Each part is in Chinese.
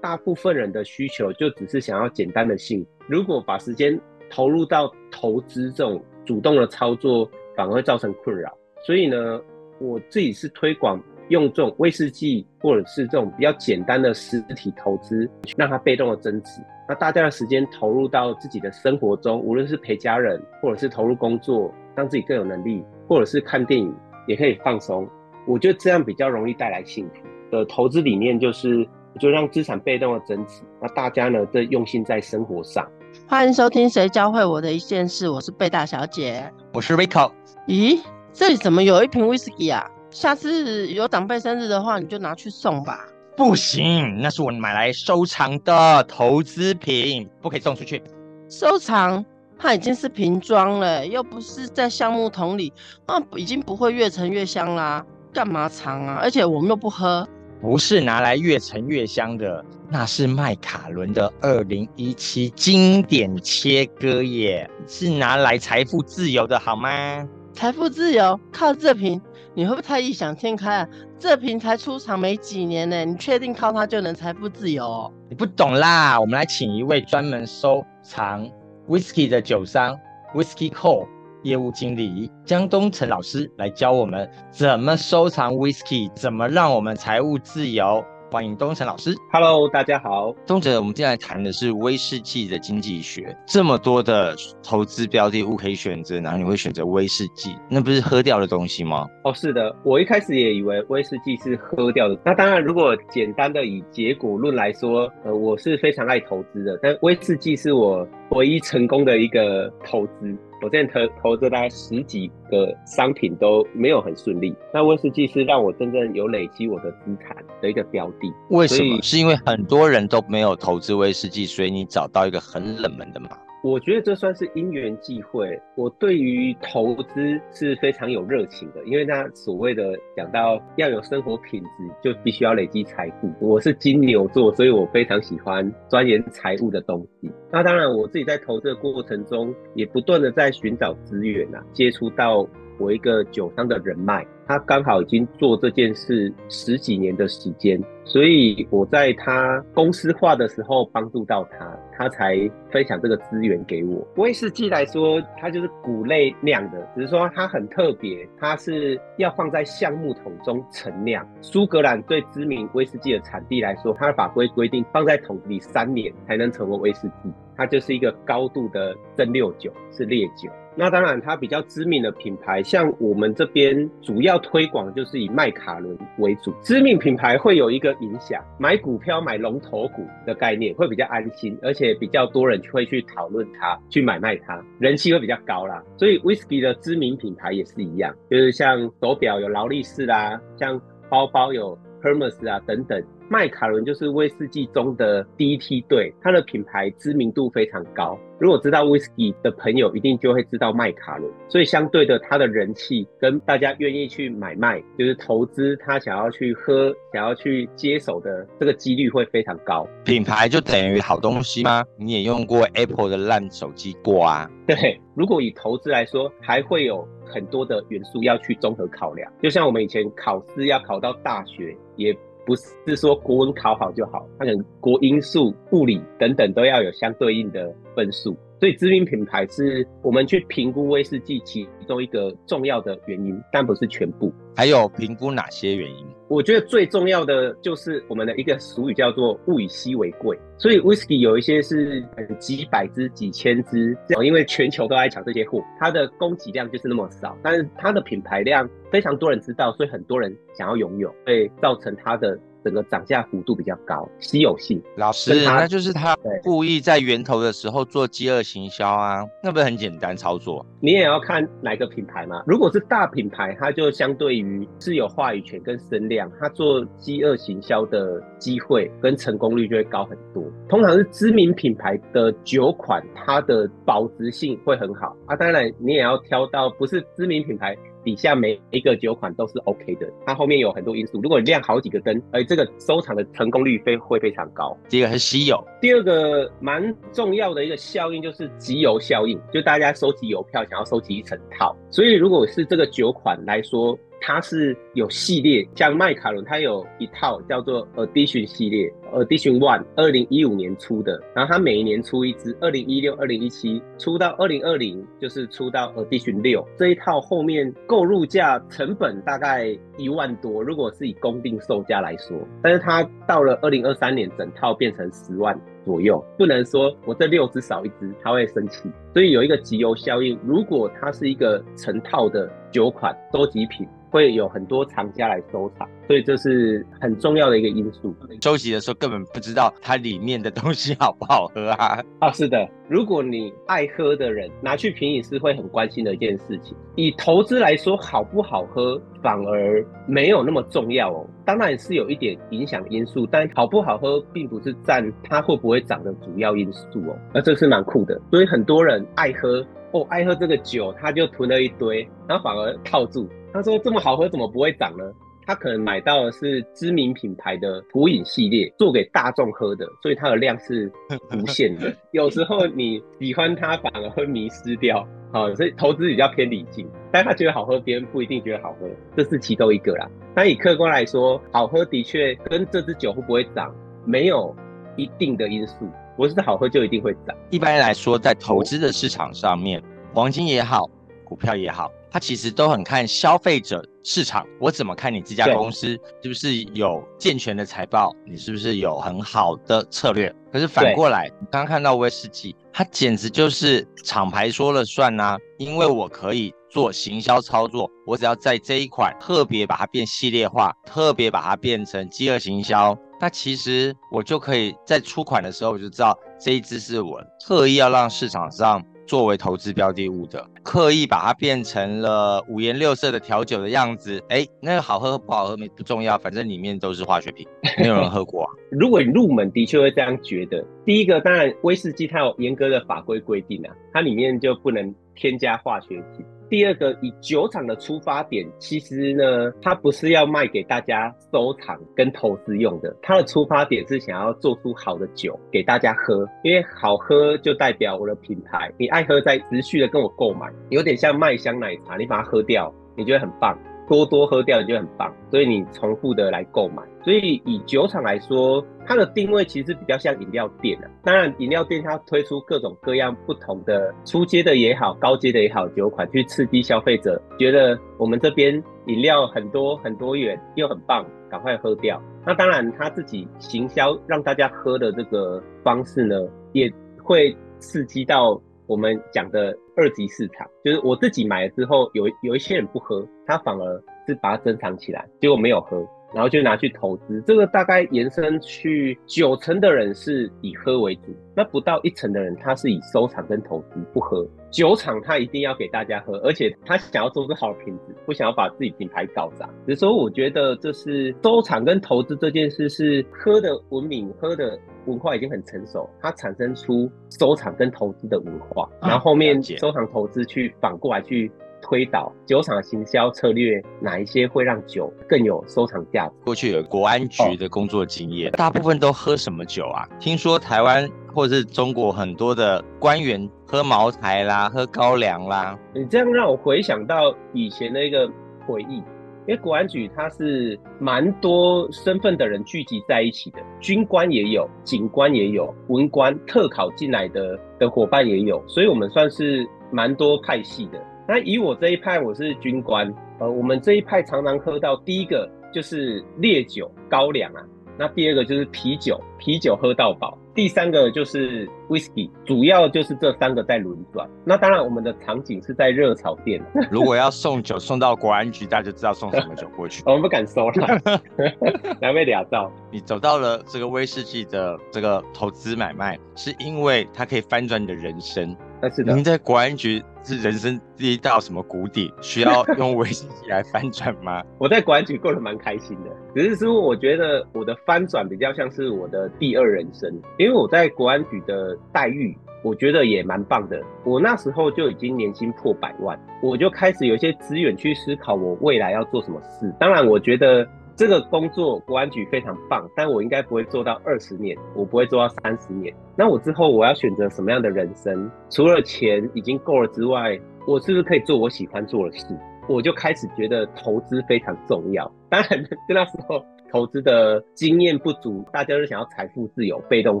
大部分人的需求就只是想要简单的幸福。如果把时间投入到投资这种主动的操作，反而会造成困扰。所以呢，我自己是推广用这种威士忌或者是这种比较简单的实体投资，让它被动的增值。那大家的时间投入到自己的生活中，无论是陪家人，或者是投入工作，让自己更有能力，或者是看电影，也可以放松。我觉得这样比较容易带来幸福。的投资理念就是，就让资产被动的增值。那大家呢，都用心在生活上。欢迎收听《谁教会我的一件事》，我是贝大小姐，我是 Rico。咦，这里怎么有一瓶 Whisky 啊？下次有长辈生日的话，你就拿去送吧。不行，那是我买来收藏的投资品，不可以送出去。收藏，它已经是瓶装了，又不是在橡木桶里，那已经不会越陈越香啦。干嘛藏啊？而且我们又不喝。不是拿来越陈越香的，那是麦卡伦的二零一七经典切割耶，是拿来财富自由的好吗？财富自由靠这瓶。你会不会太异想天开啊？这瓶才出厂没几年呢，你确定靠它就能财富自由？你不懂啦，我们来请一位专门收藏 whisky 的酒商 Whisky Co 业务经理江东城老师来教我们怎么收藏 whisky，怎么让我们财务自由。欢迎东城老师，Hello，大家好。东哲，我们今天来谈的是威士忌的经济学。这么多的投资标的物可以选择，然后你会选择威士忌？那不是喝掉的东西吗？哦，是的，我一开始也以为威士忌是喝掉的。那当然，如果简单的以结果论来说，呃，我是非常爱投资的，但威士忌是我唯一成功的一个投资。我现在投投资大概十几个商品都没有很顺利，那威士忌是让我真正有累积我的资产的一个标的。为什么？是因为很多人都没有投资威士忌，所以你找到一个很冷门的吗？我觉得这算是因缘际会。我对于投资是非常有热情的，因为他所谓的讲到要有生活品质，就必须要累积财富。我是金牛座，所以我非常喜欢钻研财务的东西。那当然，我自己在投资的过程中，也不断的在寻找资源啊，接触到我一个酒商的人脉。他刚好已经做这件事十几年的时间，所以我在他公司化的时候帮助到他，他才分享这个资源给我。威士忌来说，它就是谷类酿的，只是说它很特别，它是要放在橡木桶中陈酿。苏格兰最知名威士忌的产地来说，它的法规规定放在桶里三年才能成为威士忌，它就是一个高度的蒸馏酒，是烈酒。那当然，它比较知名的品牌，像我们这边主要推广就是以麦卡伦为主。知名品牌会有一个影响，买股票买龙头股的概念会比较安心，而且比较多人会去讨论它，去买卖它，人气会比较高啦。所以 whisky 的知名品牌也是一样，就是像手表有劳力士啦，像包包有 Hermes 啊等等。麦卡伦就是威士忌中的第一梯队，它的品牌知名度非常高。如果知道威士忌的朋友，一定就会知道麦卡伦。所以相对的，它的人气跟大家愿意去买卖，就是投资他想要去喝、想要去接手的这个几率会非常高。品牌就等于好东西吗？你也用过 Apple 的烂手机过啊？对，如果以投资来说，还会有很多的元素要去综合考量。就像我们以前考试要考到大学，也。不是说国文考好就好，他可能国英数、物理等等都要有相对应的分数。所以知名品牌是我们去评估威士忌其中一个重要的原因，但不是全部。还有评估哪些原因？我觉得最重要的就是我们的一个俗语叫做“物以稀为贵”。所以 whisky 有一些是几百支、几千支，因为全球都在抢这些货，它的供给量就是那么少，但是它的品牌量非常多人知道，所以很多人想要拥有，会造成它的。整个涨价幅度比较高，稀有性。老师，那就是他故意在源头的时候做饥饿行销啊，那不是很简单操作？你也要看哪个品牌嘛。如果是大品牌，它就相对于是有话语权跟声量，它做饥饿行销的机会跟成功率就会高很多。通常是知名品牌的酒款，它的保值性会很好啊。当然，你也要挑到不是知名品牌。底下每一个酒款都是 OK 的，它后面有很多因素。如果你亮好几个灯，而这个收藏的成功率非会非常高。第一个很稀有，第二个蛮重要的一个效应就是集邮效应，就大家收集邮票想要收集一整套。所以如果是这个酒款来说，它是有系列，像麦卡伦，它有一套叫做 Edition 系列 Edition One，二零一五年出的，然后它每一年出一支，二零一六、二零一七出到二零二零，就是出到 Edition 六这一套后面购入价成本大概一万多，如果是以公定售价来说，但是它到了二零二三年，整套变成十万左右，不能说我这六只少一只，他会生气，所以有一个集邮效应。如果它是一个成套的酒款收集品。会有很多藏家来收藏，所以这是很重要的一个因素。收集的时候根本不知道它里面的东西好不好喝啊！啊，是的，如果你爱喝的人拿去品饮是会很关心的一件事情。以投资来说，好不好喝反而没有那么重要哦。当然是有一点影响因素，但好不好喝并不是占它会不会涨的主要因素哦。那这是蛮酷的，所以很多人爱喝哦，爱喝这个酒，他就囤了一堆，然后反而套住。他说：“这么好喝，怎么不会涨呢？他可能买到的是知名品牌的普饮系列，做给大众喝的，所以它的量是无限的。有时候你喜欢它，反而会迷失掉。好，所以投资比较偏理性，但他觉得好喝，别人不一定觉得好喝，这是其中一个啦。但以客观来说，好喝的确跟这支酒会不会涨没有一定的因素。不是好喝就一定会涨。一般来说，在投资的市场上面，黄金也好，股票也好。”它其实都很看消费者市场，我怎么看你这家公司是不是有健全的财报，你是不是有很好的策略？可是反过来，你刚刚看到威士忌，它简直就是厂牌说了算呐，因为我可以做行销操作，我只要在这一款特别把它变系列化，特别把它变成饥饿行销，那其实我就可以在出款的时候我就知道这一支是我特意要让市场上。作为投资标的物的，刻意把它变成了五颜六色的调酒的样子，哎，那个好喝不好喝没不重要，反正里面都是化学品，没有人喝过。如果你入门，的确会这样觉得。第一个，当然威士忌它有严格的法规规定啊，它里面就不能添加化学品。第二个，以酒厂的出发点，其实呢，它不是要卖给大家收藏跟投资用的，它的出发点是想要做出好的酒给大家喝，因为好喝就代表我的品牌，你爱喝在持续的跟我购买，有点像麦香奶茶，你把它喝掉，你觉得很棒。多多喝掉就很棒，所以你重复的来购买。所以以酒厂来说，它的定位其实比较像饮料店啊。当然，饮料店它推出各种各样不同的初阶的也好，高阶的也好酒款，去刺激消费者，觉得我们这边饮料很多很多元又很棒，赶快喝掉。那当然，他自己行销让大家喝的这个方式呢，也会刺激到。我们讲的二级市场，就是我自己买了之后，有有一些人不喝，他反而是把它珍藏起来，结果没有喝。然后就拿去投资，这个大概延伸去九成的人是以喝为主，那不到一成的人他是以收藏跟投资不喝。酒厂他一定要给大家喝，而且他想要做出好的品质，不想要把自己品牌搞砸。只是说，我觉得这是收藏跟投资这件事是喝的文明，喝的文化已经很成熟，它产生出收藏跟投资的文化，然后后面收藏投资去反过来去。推导酒厂行销策略，哪一些会让酒更有收藏价值？过去有国安局的工作经验，大部分都喝什么酒啊？听说台湾或者是中国很多的官员喝茅台啦，喝高粱啦。你这样让我回想到以前的一个回忆，因为国安局它是蛮多身份的人聚集在一起的，军官也有，警官也有，文官特考进来的的伙伴也有，所以我们算是蛮多派系的。那以我这一派，我是军官，呃，我们这一派常常喝到第一个就是烈酒高粱啊，那第二个就是啤酒，啤酒喝到饱，第三个就是 whisky，主要就是这三个在轮转。那当然，我们的场景是在热炒店。如果要送酒送到国安局，大家就知道送什么酒过去。我们不敢收了，两位俩照。你走到了这个威士忌的这个投资买卖，是因为它可以翻转你的人生。那是的。您在国安局。是人生第一道什么谷底，需要 用微信来翻转吗？我在国安局过得蛮开心的，只是说我觉得我的翻转比较像是我的第二人生，因为我在国安局的待遇，我觉得也蛮棒的。我那时候就已经年薪破百万，我就开始有一些资源去思考我未来要做什么事。当然，我觉得。这个工作国安局非常棒，但我应该不会做到二十年，我不会做到三十年。那我之后我要选择什么样的人生？除了钱已经够了之外，我是不是可以做我喜欢做的事？我就开始觉得投资非常重要。当然，那时候投资的经验不足，大家都想要财富自由、被动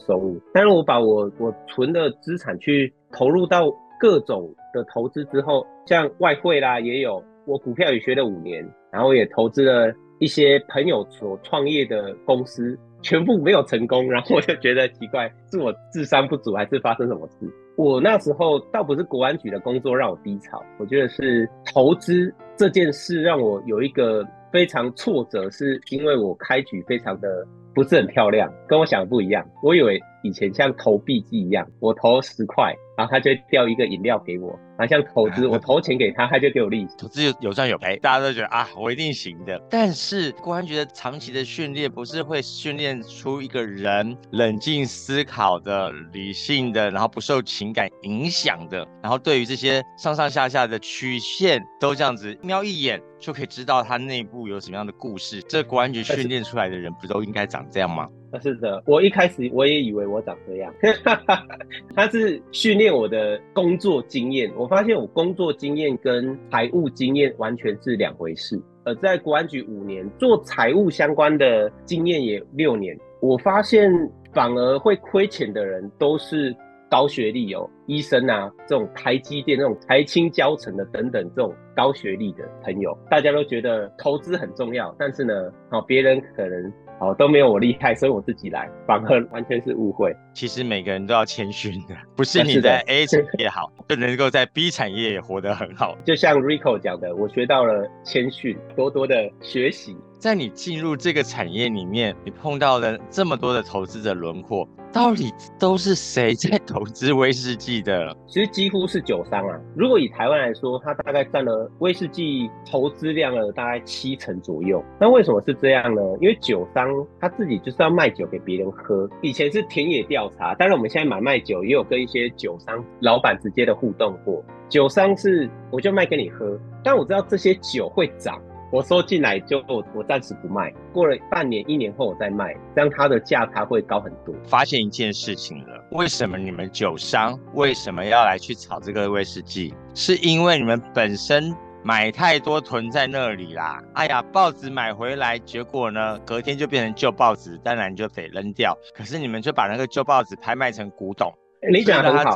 收入。但是我把我我存的资产去投入到各种的投资之后，像外汇啦也有，我股票也学了五年，然后也投资了一些朋友所创业的公司。全部没有成功，然后我就觉得奇怪，是我智商不足，还是发生什么事？我那时候倒不是国安局的工作让我低潮，我觉得是投资这件事让我有一个非常挫折，是因为我开局非常的不是很漂亮，跟我想的不一样。我以为以前像投币机一样，我投十块。然后他就掉一个饮料给我，然后像投资，我投钱给他，他就给我利息。投资有有赚有赔，大家都觉得啊，我一定行的。但是公安局的长期的训练，不是会训练出一个人冷静思考的、理性的，然后不受情感影响的，然后对于这些上上下下的曲线都这样子瞄一眼就可以知道他内部有什么样的故事。这公安局训练出来的人，不都应该长这样吗？是的，我一开始我也以为我长这样，他是训练我的工作经验。我发现我工作经验跟财务经验完全是两回事。呃，在国安局五年做财务相关的经验也六年，我发现反而会亏钱的人都是高学历哦，医生啊，这种台积电那种台青教成的等等这种高学历的朋友，大家都觉得投资很重要，但是呢，好别人可能。哦，都没有我厉害，所以我自己来，反而完全是误会。其实每个人都要谦逊的，不是你在 A 产业好，就能够在 B 产业也活得很好。就像 Rico 讲的，我学到了谦逊，多多的学习。在你进入这个产业里面，你碰到了这么多的投资者轮廓。到底都是谁在投资威士忌的？其实几乎是酒商啊。如果以台湾来说，它大概占了威士忌投资量的大概七成左右。那为什么是这样呢？因为酒商他自己就是要卖酒给别人喝。以前是田野调查，但是我们现在买卖酒也有跟一些酒商老板直接的互动过。酒商是我就卖给你喝，但我知道这些酒会涨。我收进来就我暂时不卖，过了半年一年后我再卖，这样它的价差会高很多。发现一件事情了，为什么你们酒商为什么要来去炒这个威士忌？是因为你们本身买太多囤在那里啦。哎呀，报纸买回来，结果呢隔天就变成旧报纸，当然就得扔掉。可是你们就把那个旧报纸拍卖成古董。你讲的很好，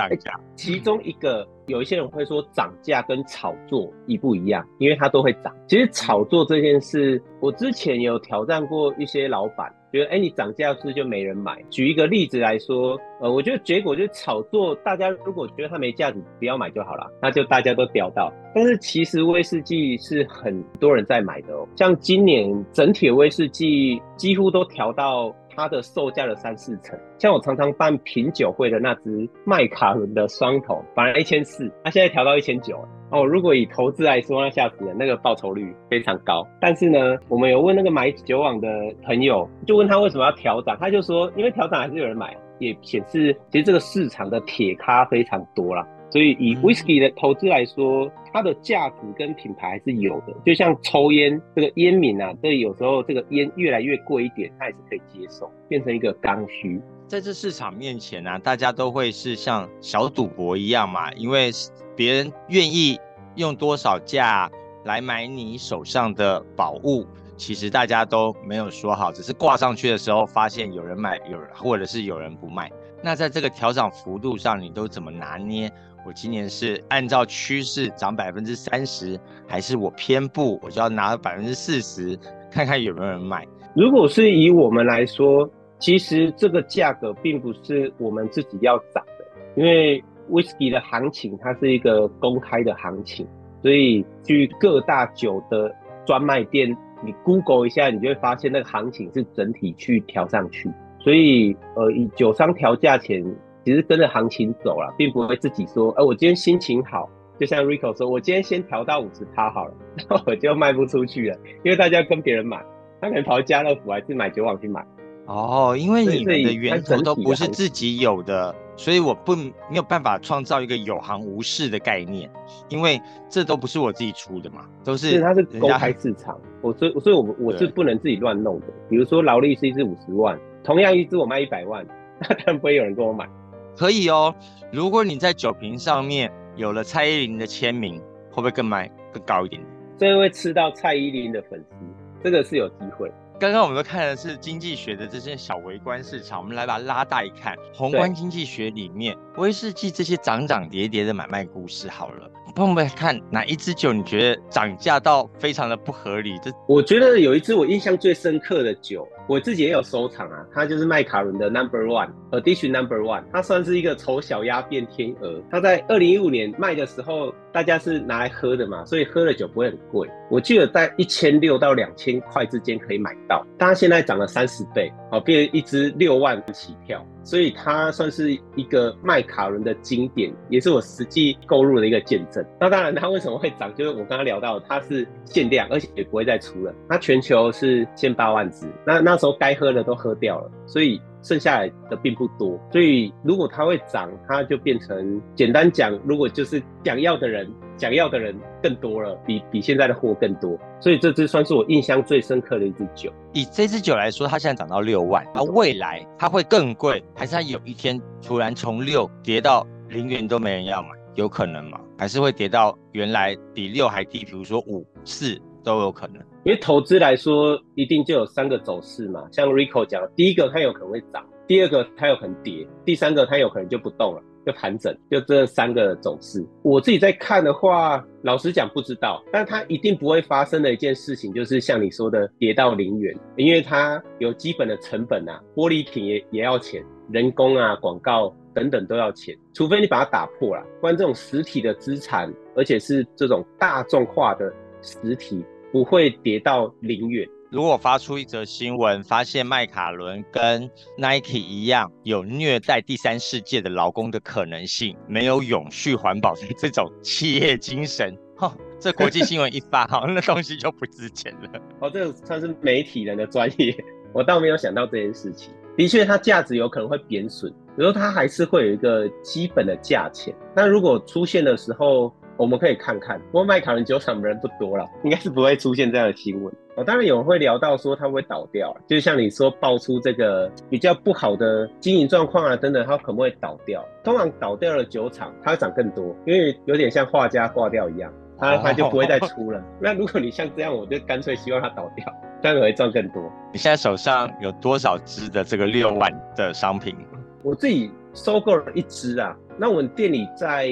其中一个有一些人会说涨价跟炒作一不一样，因为它都会涨。其实炒作这件事，我之前有挑战过一些老板，觉得哎你涨价是不是就没人买。举一个例子来说，呃，我觉得结果就是炒作，大家如果觉得它没价值，不要买就好了，那就大家都掉到。但是其实威士忌是很多人在买的哦，像今年整体威士忌几乎都调到。它的售价的三四成，像我常常办品酒会的那只麦卡伦的双头，本来一千四，它现在调到一千九哦。如果以投资来说，那吓死人，那个报酬率非常高。但是呢，我们有问那个买酒网的朋友，就问他为什么要调涨，他就说，因为调涨还是有人买，也显示其实这个市场的铁咖非常多啦。所以以 whisky 的投资来说，它的价值跟品牌还是有的。就像抽烟这个烟民啊，这有时候这个烟越来越贵一点，它也是可以接受，变成一个刚需。在这市场面前呢，大家都会是像小赌博一样嘛，因为别人愿意用多少价来买你手上的宝物，其实大家都没有说好，只是挂上去的时候发现有人买，有人或者是有人不卖。那在这个调涨幅度上，你都怎么拿捏？我今年是按照趋势涨百分之三十，还是我偏不，我就要拿百分之四十，看看有没有人买。如果是以我们来说，其实这个价格并不是我们自己要涨的，因为 whisky 的行情它是一个公开的行情，所以去各大酒的专卖店，你 Google 一下，你就会发现那个行情是整体去调上去。所以，呃，以酒商调价钱。其实跟着行情走了，并不会自己说，哎，我今天心情好，就像 Rico 说，我今天先调到五十趴好了，然 后我就卖不出去了，因为大家跟别人买，他可能跑家乐福还是买酒网去买。哦，因为你们的源头都不是自己有的，所以我不没有办法创造一个有行无市的概念，因为这都不是我自己出的嘛，都是它是公开市场，我所所以，我我是不能自己乱弄的。比如说劳力士是一支五十万，同样一支我卖一百万，那 当然不会有人跟我买。可以哦，如果你在酒瓶上面有了蔡依林的签名，会不会更卖更高一点？这会吃到蔡依林的粉丝，这个是有机会。刚刚我们都看的是经济学的这些小微观市场，我们来把它拉大一看，宏观经济学里面威士忌这些涨涨跌跌的买卖故事好了，帮我们看哪一支酒你觉得涨价到非常的不合理？这我觉得有一支我印象最深刻的酒，我自己也有收藏啊，它就是麦卡伦的 Number One，Edition Number One，它算是一个丑小鸭变天鹅。它在二零一五年卖的时候，大家是拿来喝的嘛，所以喝的酒不会很贵。我记得在一千六到两千块之间可以买到，但它现在涨了三十倍，好，变一支六万起跳，所以它算是一个麦卡伦的经典，也是我实际购入的一个见证。那当然，它为什么会涨？就是我刚刚聊到，它是限量，而且也不会再出了。它全球是限八万只，那那那时候该喝的都喝掉了，所以。剩下来的并不多，所以如果它会涨，它就变成简单讲，如果就是想要的人，想要的人更多了，比比现在的货更多，所以这支算是我印象最深刻的一支酒。以这支酒来说，它现在涨到六万，那未来它会更贵，还是它有一天突然从六跌到零元都没人要买，有可能吗？还是会跌到原来比六还低，比如说五四都有可能？因为投资来说，一定就有三个走势嘛。像 Rico 讲，第一个它有可能会涨，第二个它有可能跌，第三个它有可能就不动了，就盘整，就这三个走势。我自己在看的话，老实讲不知道，但它一定不会发生的一件事情，就是像你说的跌到零元，因为它有基本的成本啊，玻璃品也也要钱，人工啊、广告等等都要钱，除非你把它打破了，不然这种实体的资产，而且是这种大众化的实体。不会跌到零元。如果发出一则新闻，发现麦卡伦跟 Nike 一样有虐待第三世界的劳工的可能性，没有永续环保的这种企业精神，哈，这国际新闻一发，哈，那东西就不值钱了。哦，这个算是媒体人的专业，我倒没有想到这件事情。的确，它价值有可能会贬损，比如它还是会有一个基本的价钱。那如果出现的时候，我们可以看看，不过麦卡伦酒厂的人不多了，应该是不会出现这样的新闻。哦，当然有人会聊到说它会倒掉，就像你说爆出这个比较不好的经营状况啊等等，它可能会倒掉。通常倒掉了酒厂，它会涨更多，因为有点像画家挂掉一样，它它就不会再 出了。那如果你像这样，我就干脆希望它倒掉，这样会赚更多。你现在手上有多少支的这个六万的商品？我自己收购了一支啊，那我们店里在。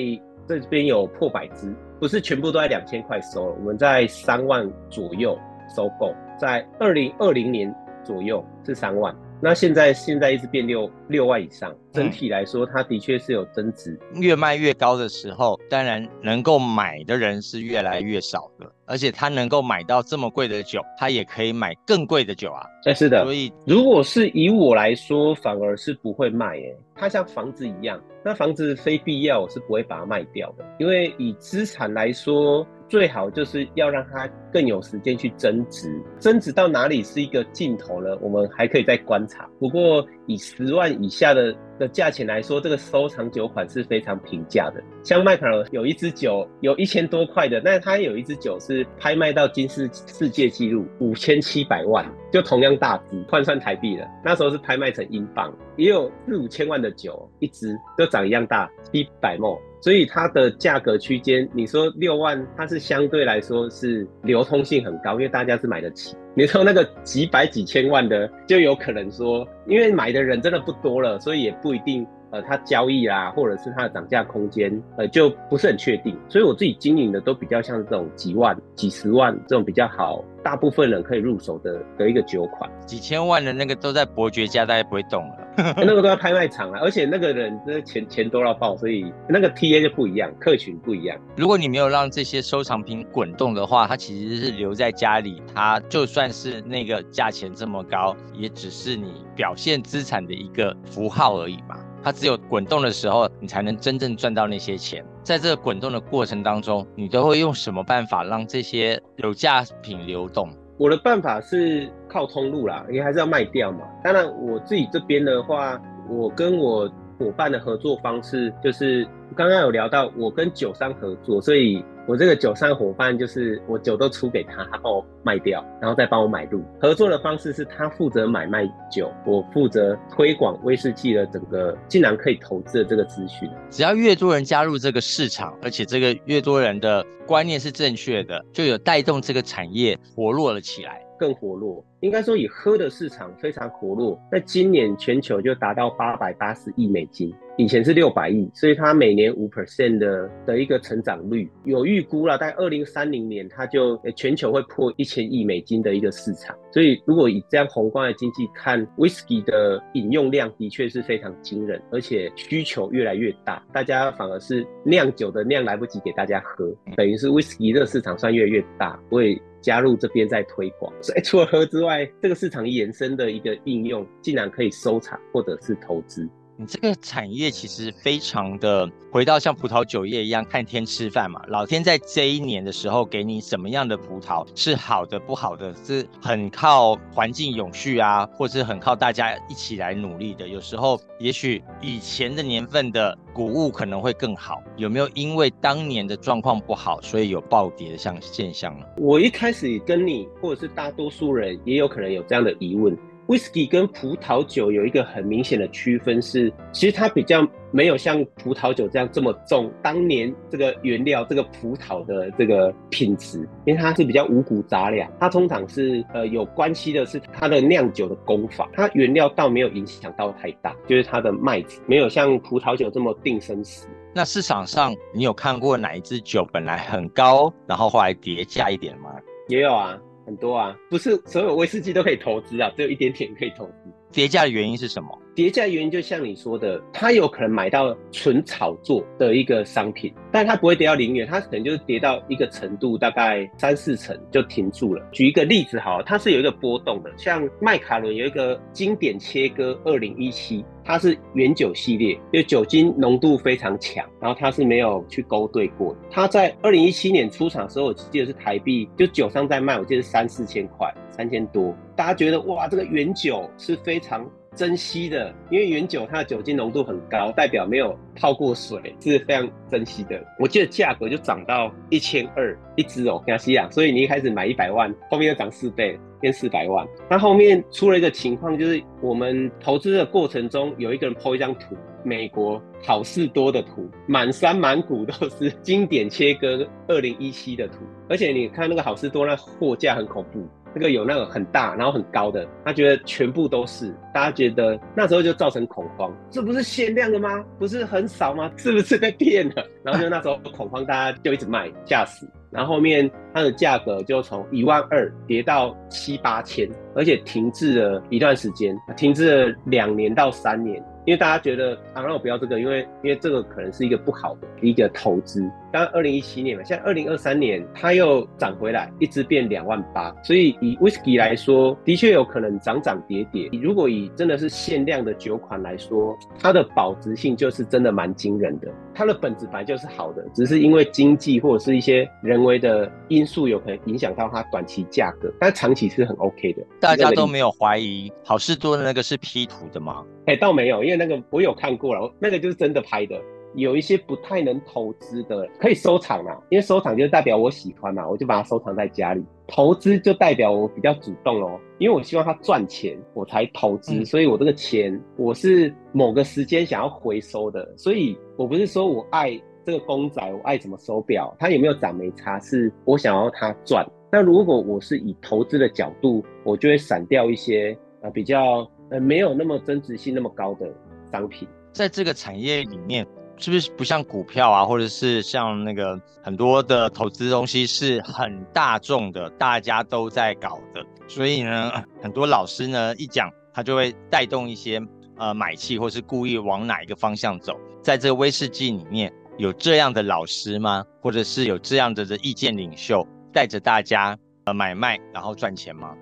这边有破百只，不是全部都在两千块收了，我们在三万左右收购，在二零二零年左右是三万。那现在现在一直变六六万以上，整体来说，它的确是有增值。越卖越高的时候，当然能够买的人是越来越少的，而且他能够买到这么贵的酒，他也可以买更贵的酒啊。哎，是的。所以如果是以我来说，反而是不会卖。哎，它像房子一样，那房子非必要我是不会把它卖掉的，因为以资产来说。最好就是要让它更有时间去增值，增值到哪里是一个尽头了，我们还可以再观察。不过以十万以下的的价钱来说，这个收藏酒款是非常平价的。像迈凯伦有一支酒有一千多块的，但他有一支酒是拍卖到金世世界纪录五千七百万，就同样大支换算台币了。那时候是拍卖成英镑，也有四五千万的酒一支，都长一样大，七百沫。所以它的价格区间，你说六万，它是相对来说是流通性很高，因为大家是买得起。你说那个几百几千万的，就有可能说，因为买的人真的不多了，所以也不一定。呃，它交易啦，或者是它的涨价空间，呃，就不是很确定。所以我自己经营的都比较像这种几万、几十万这种比较好，大部分人可以入手的的一个酒款。几千万的那个都在伯爵家，大家不会动了。那个都在拍卖场了，而且那个人的钱钱多到爆，所以那个 T A 就不一样，客群不一样。如果你没有让这些收藏品滚动的话，它其实是留在家里，它就算是那个价钱这么高，也只是你表现资产的一个符号而已嘛。它只有滚动的时候，你才能真正赚到那些钱。在这个滚动的过程当中，你都会用什么办法让这些有价品流动？我的办法是靠通路啦，因为还是要卖掉嘛。当然，我自己这边的话，我跟我伙伴的合作方式就是刚刚有聊到，我跟酒商合作，所以。我这个酒商伙伴就是我酒都出给他，他帮我卖掉，然后再帮我买入。合作的方式是他负责买卖酒，我负责推广威士忌的整个竟然可以投资的这个资讯。只要越多人加入这个市场，而且这个越多人的观念是正确的，就有带动这个产业活络了起来。更活络。应该说，以喝的市场非常活络。那今年全球就达到八百八十亿美金，以前是六百亿，所以它每年五 percent 的的一个成长率，有预估了，在二零三零年它就全球会破一千亿美金的一个市场。所以，如果以这样宏观的经济看，whisky 的饮用量的确是非常惊人，而且需求越来越大，大家反而是酿酒的量来不及给大家喝，等于是 whisky 这个市场算越来越大，会加入这边在推广。所以除了喝之外，这个市场延伸的一个应用，竟然可以收藏或者是投资。你这个产业其实非常的回到像葡萄酒业一样看天吃饭嘛，老天在这一年的时候给你什么样的葡萄是好的不好的，是很靠环境永续啊，或是很靠大家一起来努力的。有时候也许以前的年份的谷物可能会更好，有没有因为当年的状况不好，所以有暴跌的像现象呢？我一开始跟你或者是大多数人也有可能有这样的疑问。Whisky 跟葡萄酒有一个很明显的区分是，其实它比较没有像葡萄酒这样这么重当年这个原料这个葡萄的这个品质，因为它是比较五谷杂粮，它通常是呃有关系的是它的酿酒的工法，它原料倒没有影响到太大，就是它的麦子没有像葡萄酒这么定生死。那市场上你有看过哪一支酒本来很高，然后后来跌价一点吗？也有啊。很多啊，不是所有威士忌都可以投资啊，只有一点点可以投资。跌价的原因是什么？跌价原因就像你说的，他有可能买到纯炒作的一个商品，但他不会跌到零元，他可能就是跌到一个程度，大概三四成就停住了。举一个例子好，它是有一个波动的，像麦卡伦有一个经典切割二零一七，它是原酒系列，就酒精浓度非常强，然后它是没有去勾兑过的。它在二零一七年出厂的时候，我记得是台币，就酒商在卖，我记得是三四千块，三千多。大家觉得哇，这个原酒是非常。珍惜的，因为原酒它的酒精浓度很高，代表没有泡过水，是非常珍惜的。我记得价格就涨到一千二一支哦，亚西亚。所以你一开始买一百万，后面又涨四倍，变四百万。那后面出了一个情况，就是我们投资的过程中，有一个人 po 一张图，美国好事多的图，满山满谷都是经典切割二零一七的图，而且你看那个好事多，那货架很恐怖。那个有那个很大，然后很高的，他觉得全部都是，大家觉得那时候就造成恐慌，这不是限量的吗？不是很少吗？是不是被骗了？然后就那时候恐慌，大家就一直卖，吓死。然后后面它的价格就从一万二跌到七八千，而且停滞了一段时间，停滞了两年到三年。因为大家觉得啊，让我不要这个，因为因为这个可能是一个不好的一个投资。刚二零一七年嘛，现在二零二三年它又涨回来，一直变两万八。所以以 whisky 来说，的确有可能涨涨跌跌。如果以真的是限量的酒款来说，它的保值性就是真的蛮惊人的。它的本质本来就是好的，只是因为经济或者是一些人为的因素有可能影响到它短期价格，但长期是很 OK 的。大家都没有怀疑好事多的那个是 P 图的吗？哎，倒没有，因为那个我有看过了，那个就是真的拍的。有一些不太能投资的，可以收藏啊，因为收藏就代表我喜欢嘛，我就把它收藏在家里。投资就代表我比较主动哦，因为我希望它赚钱，我才投资。所以我这个钱我是某个时间想要回收的，所以我不是说我爱这个公仔，我爱什么手表，它有没有涨没差，是我想要它赚。那如果我是以投资的角度，我就会闪掉一些呃比较。呃，没有那么增值性那么高的商品，在这个产业里面，是不是不像股票啊，或者是像那个很多的投资东西是很大众的，大家都在搞的，所以呢，很多老师呢一讲，他就会带动一些呃买气，或是故意往哪一个方向走。在这个威士忌里面有这样的老师吗？或者是有这样的的意见领袖带着大家呃买卖，然后赚钱吗？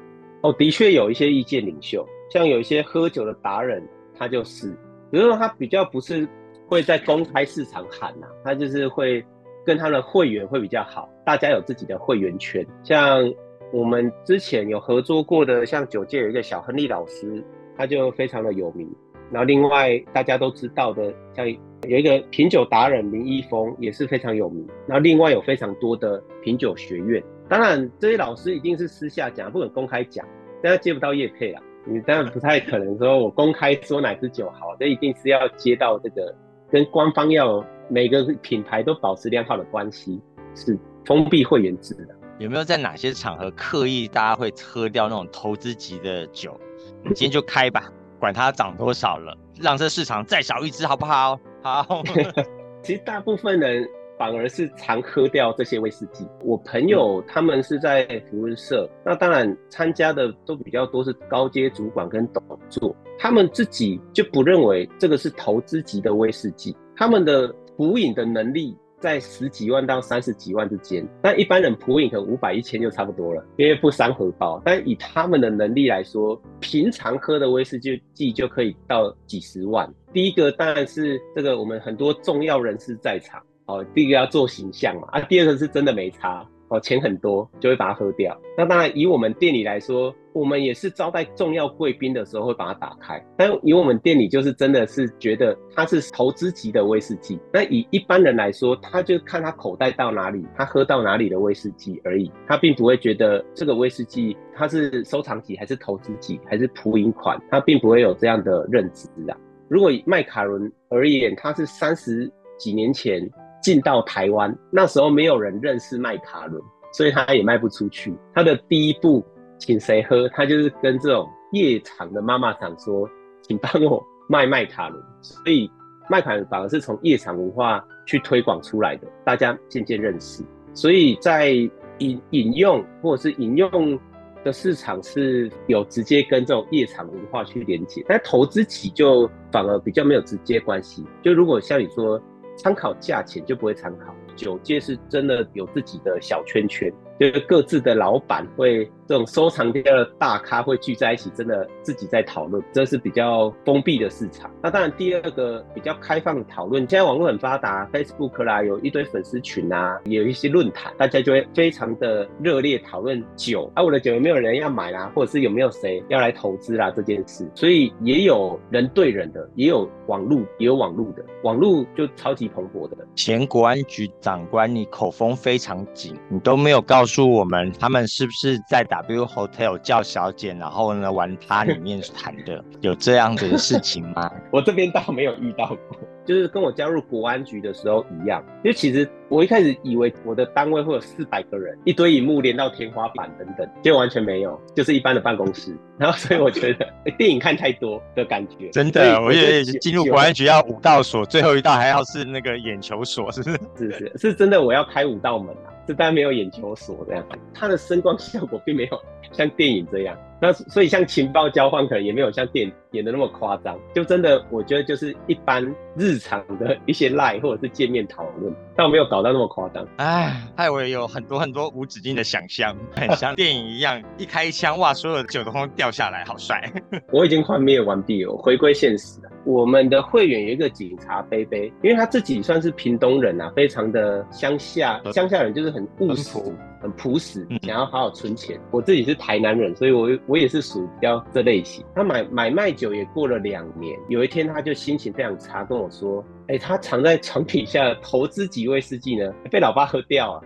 哦，的确有一些意见领袖。像有一些喝酒的达人，他就是，比如说他比较不是会在公开市场喊呐，他就是会跟他的会员会比较好，大家有自己的会员圈。像我们之前有合作过的，像酒界有一个小亨利老师，他就非常的有名。然后另外大家都知道的，像有一个品酒达人林一峰也是非常有名。然后另外有非常多的品酒学院，当然这些老师一定是私下讲，不能公开讲，但他接不到业配啊。你当然不太可能说，我公开说哪支酒好，这一定是要接到这个跟官方要每个品牌都保持良好的关系，是封闭会员制的。有没有在哪些场合刻意大家会喝掉那种投资级的酒？你今天就开吧，管它涨多少了，让这市场再少一只好不好？好。其实大部分人反而是常喝掉这些威士忌。我朋友他们是在福伦社，那当然参加的都比较多是高阶主管跟董座，他们自己就不认为这个是投资级的威士忌，他们的补饮的能力。在十几万到三十几万之间，但一般人普饮可能五百一千就差不多了，因为不伤荷包。但以他们的能力来说，平常喝的威士忌就可以到几十万。第一个当然是这个我们很多重要人士在场，哦，第一个要做形象嘛，啊，第二个是真的没差。哦，钱很多就会把它喝掉。那当然，以我们店里来说，我们也是招待重要贵宾的时候会把它打开。但以我们店里就是真的是觉得它是投资级的威士忌。那以一般人来说，他就看他口袋到哪里，他喝到哪里的威士忌而已。他并不会觉得这个威士忌它是收藏级还是投资级还是普饮款，他并不会有这样的认知啊。如果以麦卡伦而言，它是三十几年前。进到台湾那时候没有人认识麦卡伦，所以他也卖不出去。他的第一步请谁喝，他就是跟这种夜场的妈妈厂说，请帮我卖麦卡伦。所以麦卡伦反而是从夜场文化去推广出来的，大家渐渐认识。所以在饮饮用或者是饮用的市场是有直接跟这种夜场文化去连接，但投资起就反而比较没有直接关系。就如果像你说。参考价钱就不会参考，九界是真的有自己的小圈圈。就是各自的老板会这种收藏店的大咖会聚在一起，真的自己在讨论，这是比较封闭的市场。那当然，第二个比较开放的讨论，现在网络很发达，Facebook 啦，有一堆粉丝群啊，也有一些论坛，大家就会非常的热烈讨论酒啊，我的酒有没有人要买啦，或者是有没有谁要来投资啦这件事。所以也有人对人的，也有网路，也有网路的，网路就超级蓬勃的。前国安局长官，你口风非常紧，你都没有告。诉我们，他们是不是在打 W Hotel 叫小姐，然后呢玩它里面谈的，有这样子的事情吗？我这边倒没有遇到过。就是跟我加入国安局的时候一样，因为其实我一开始以为我的单位会有四百个人，一堆荧幕连到天花板等等，结果完全没有，就是一般的办公室。然后所以我觉得电影看太多的感觉，真的，我觉得进入国安局要五道锁，最后一道还要是那个眼球锁，是不是？是是是真的，我要开五道门啊，这当然没有眼球锁这样，它的声光效果并没有像电影这样。那所以像情报交换可能也没有像电影演的那么夸张，就真的我觉得就是一般日常的一些 Lie 或者是见面讨论，但我没有搞到那么夸张。哎，害我有很多很多无止境的想象，很像电影一样，一开枪哇，所有的酒都掉下来，好帅。我已经幻灭完毕了，回归现实了。我们的会员有一个警察杯杯，因为他自己算是屏东人啊，非常的乡下，乡下人就是很务实。很朴实，想要好好存钱。我自己是台南人，所以我我也是属于比较这类型。他买买卖酒也过了两年，有一天他就心情非常差，跟我说：“哎，他藏在床底下投资几位司机呢，被老爸喝掉啊。”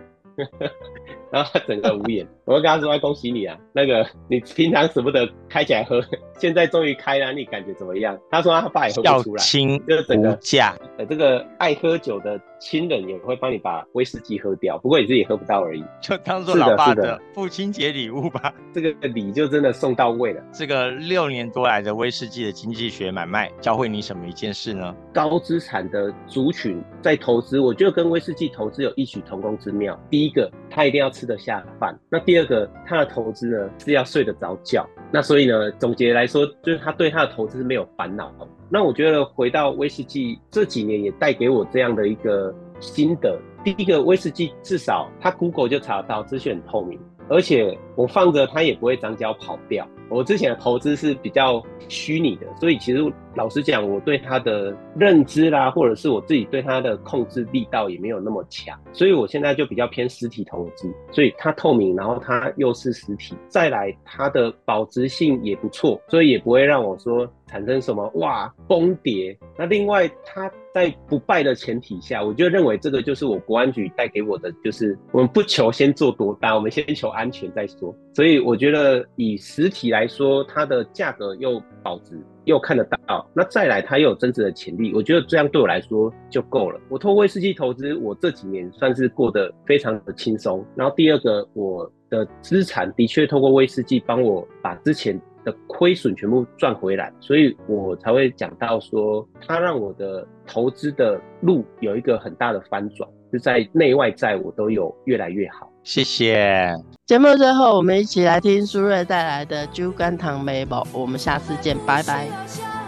然后他整个无言，我就跟他说：“恭喜你啊，那个你平常舍不得开起来喝，现在终于开了，你感觉怎么样？”他说他爸也喝不出来，就整个价。呃，这个爱喝酒的亲人也会帮你把威士忌喝掉，不过你自己喝不到而已，就当做老爸的父亲节礼物吧。这个礼就真的送到位了。这个六年多来的威士忌的经济学买卖，教会你什么一件事呢？高资产的族群在投资，我觉得跟威士忌投资有异曲同工之妙。第一个，他一定要吃。得下饭。那第二个，他的投资呢是要睡得着觉。那所以呢，总结来说，就是他对他的投资没有烦恼。那我觉得回到威士忌这几年也带给我这样的一个心得。第一个，威士忌至少他 Google 就查得到，资讯很透明。而且我放着它也不会长脚跑掉。我之前的投资是比较虚拟的，所以其实老实讲，我对它的认知啦，或者是我自己对它的控制力道也没有那么强。所以我现在就比较偏实体投资，所以它透明，然后它又是实体，再来它的保值性也不错，所以也不会让我说产生什么哇崩跌。那另外它。在不败的前提下，我就认为这个就是我国安局带给我的，就是我们不求先做多大，我们先求安全再说。所以我觉得以实体来说，它的价格又保值，又看得到，那再来它又有增值的潜力，我觉得这样对我来说就够了。我透过威士忌投资，我这几年算是过得非常的轻松。然后第二个，我的资产的确透过威士忌帮我把之前的亏损全部赚回来，所以我才会讲到说，它让我的投资的路有一个很大的翻转，就在内外在我都有越来越好。谢谢。节目最后，我们一起来听苏瑞带来的《猪肝糖美宝》，我们下次见，拜拜。